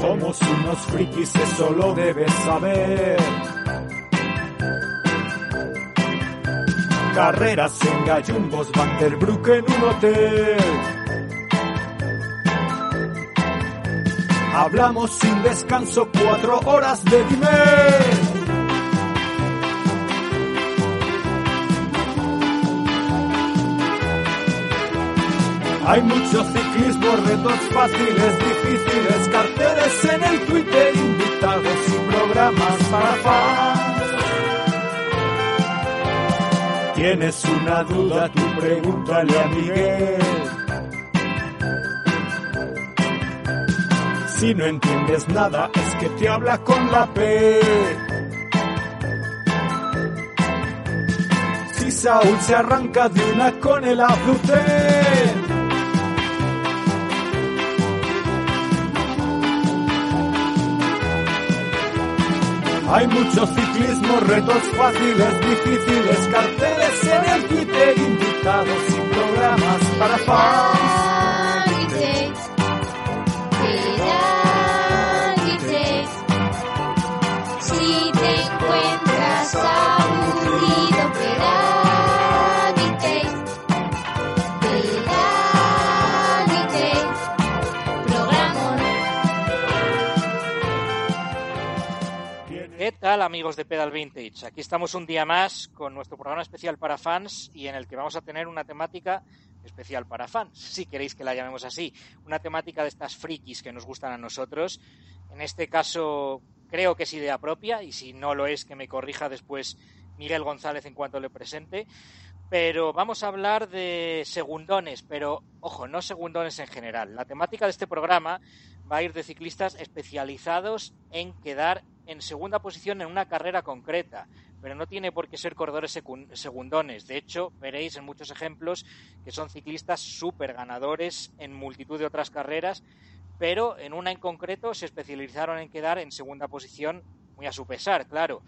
Somos unos frikis, eso lo debes saber. Carreras en gallumbos, Vanderbroek en un hotel. Hablamos sin descanso cuatro horas de dime. Hay mucho ciclismo, retos fáciles, difíciles, carteles en el Twitter, invitados y programas para fans. Tienes una duda, tú pregúntale a Miguel. Si no entiendes nada, es que te habla con la P. Si Saúl se arranca de una con el aflute. Hay mucho ciclismo, retos fáciles, difíciles, carteles en el Twitter, invitados y programas para fans. Amigos de Pedal Vintage? Aquí estamos un día más con nuestro programa especial para fans y en el que vamos a tener una temática especial para fans, si queréis que la llamemos así, una temática de estas frikis que nos gustan a nosotros. En este caso creo que es idea propia y si no lo es que me corrija después Miguel González en cuanto le presente. Pero vamos a hablar de segundones, pero ojo, no segundones en general. La temática de este programa va a ir de ciclistas especializados en quedar en segunda posición en una carrera concreta, pero no tiene por qué ser corredores segundones. De hecho, veréis en muchos ejemplos que son ciclistas súper ganadores en multitud de otras carreras, pero en una en concreto se especializaron en quedar en segunda posición, muy a su pesar, claro.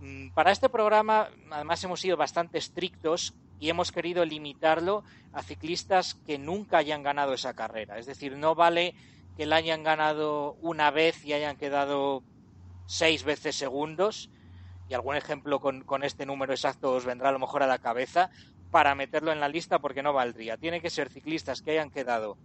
Mm, Para este programa, además, hemos sido bastante estrictos y hemos querido limitarlo a ciclistas que nunca hayan ganado esa carrera. Es decir, no vale que la hayan ganado una vez y hayan quedado seis veces segundos, y algún ejemplo con, con este número exacto os vendrá a lo mejor a la cabeza, para meterlo en la lista porque no valdría. Tiene que ser ciclistas que hayan quedado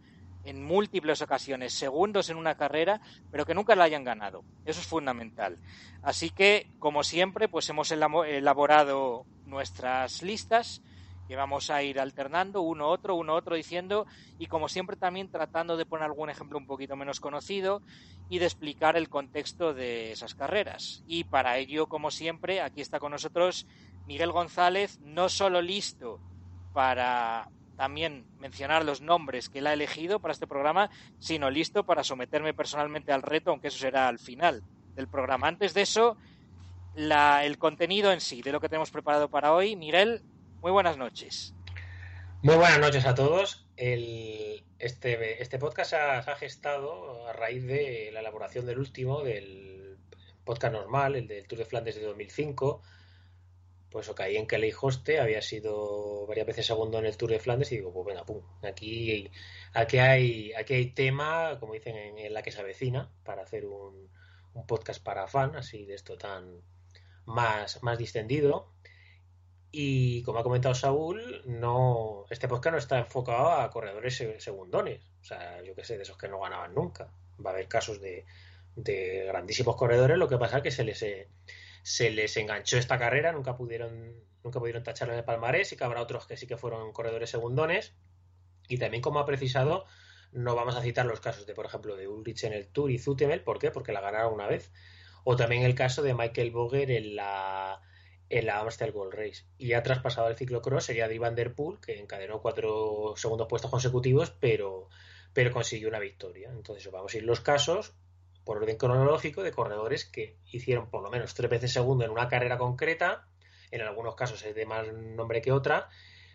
en múltiples ocasiones segundos en una carrera, pero que nunca la hayan ganado. Eso es fundamental. Así que, como siempre, pues hemos elaborado nuestras listas que vamos a ir alternando uno otro, uno otro diciendo y como siempre también tratando de poner algún ejemplo un poquito menos conocido y de explicar el contexto de esas carreras. Y para ello, como siempre, aquí está con nosotros Miguel González, no solo listo para también mencionar los nombres que él ha elegido para este programa, sino listo para someterme personalmente al reto, aunque eso será al final del programa. Antes de eso, la- el contenido en sí, de lo que tenemos preparado para hoy. Miguel, muy buenas noches. Muy buenas noches a todos. El- este, este podcast ha, ha gestado a raíz de la elaboración del último, del podcast normal, el del Tour de Flandes de 2005. Pues o caí en que Hoste había sido varias veces segundo en el Tour de Flandes y digo, pues venga, pum, aquí, aquí, hay, aquí hay tema, como dicen en, en la que se avecina, para hacer un, un podcast para fan, así de esto tan más, más distendido. Y como ha comentado Saúl, no, este podcast no está enfocado a corredores se- segundones. O sea, yo qué sé, de esos que no ganaban nunca. Va a haber casos de, de grandísimos corredores, lo que pasa es que se les, eh, se les enganchó esta carrera, nunca pudieron, nunca pudieron tacharlo en el palmarés y que habrá otros que sí que fueron corredores segundones. Y también, como ha precisado, no vamos a citar los casos de, por ejemplo, de Ulrich en el Tour y Zutemel, ¿por qué? Porque la ganaron una vez. O también el caso de Michael Boger en la, en la Amstel Gold Race. Y ya traspasado el ciclocross sería Dave Van Der que encadenó cuatro segundos puestos consecutivos, pero, pero consiguió una victoria. Entonces vamos a ir los casos por orden cronológico de corredores que hicieron por lo menos tres veces segundo en una carrera concreta, en algunos casos es de más nombre que otra,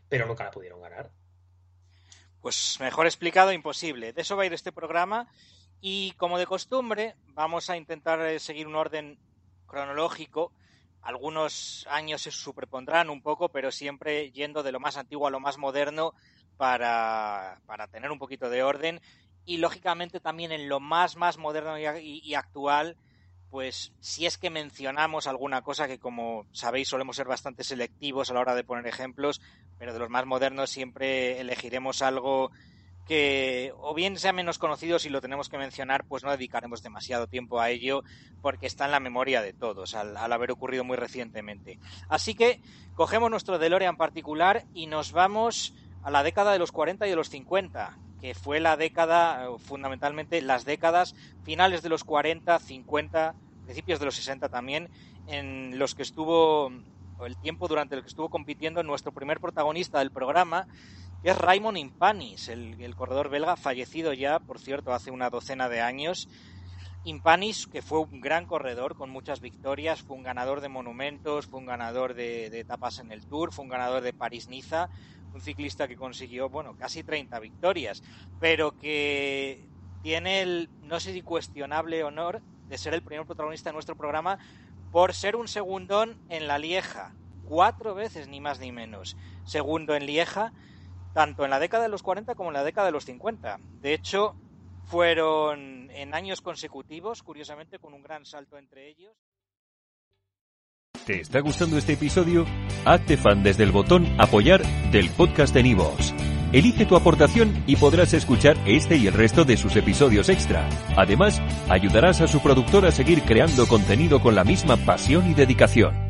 pero nunca la pudieron ganar. Pues mejor explicado, imposible. De eso va a ir este programa. Y como de costumbre, vamos a intentar eh, seguir un orden cronológico. Algunos años se superpondrán un poco, pero siempre yendo de lo más antiguo a lo más moderno para, para tener un poquito de orden. Y lógicamente también en lo más, más moderno y, y actual, pues si es que mencionamos alguna cosa que como sabéis solemos ser bastante selectivos a la hora de poner ejemplos, pero de los más modernos siempre elegiremos algo que o bien sea menos conocido si lo tenemos que mencionar, pues no dedicaremos demasiado tiempo a ello porque está en la memoria de todos al, haber ocurrido muy recientemente. Así que cogemos nuestro DeLorean particular y nos vamos a la década de los 40 y de los 50, que fue la década, fundamentalmente las décadas finales de los 40, 50, principios de los 60 también, en los que estuvo el tiempo durante el que estuvo compitiendo nuestro primer protagonista del programa, es Raymond Impanis, el, corredor belga, fallecido ya, por cierto, hace una docena de años. Impanis, que fue un gran corredor con muchas victorias, fue un ganador de monumentos, fue un ganador de, de etapas en el Tour, fue un ganador de París-Niza, un ciclista que consiguió, bueno, casi 30 victorias, pero que tiene el, no sé si cuestionable honor de ser el primer protagonista de nuestro programa por ser un segundón en la Lieja, cuatro veces ni más ni menos. Segundo en Lieja, tanto en la década de los 40 como en la década de los 50. De hecho, fueron en años consecutivos, curiosamente con un gran salto entre ellos. ¿Te está gustando este episodio? Hazte fan desde el botón apoyar del podcast de Nivos. Elige tu aportación y podrás escuchar este y el resto de sus episodios extra. Además, ayudarás a su productor a seguir creando contenido con la misma pasión y dedicación.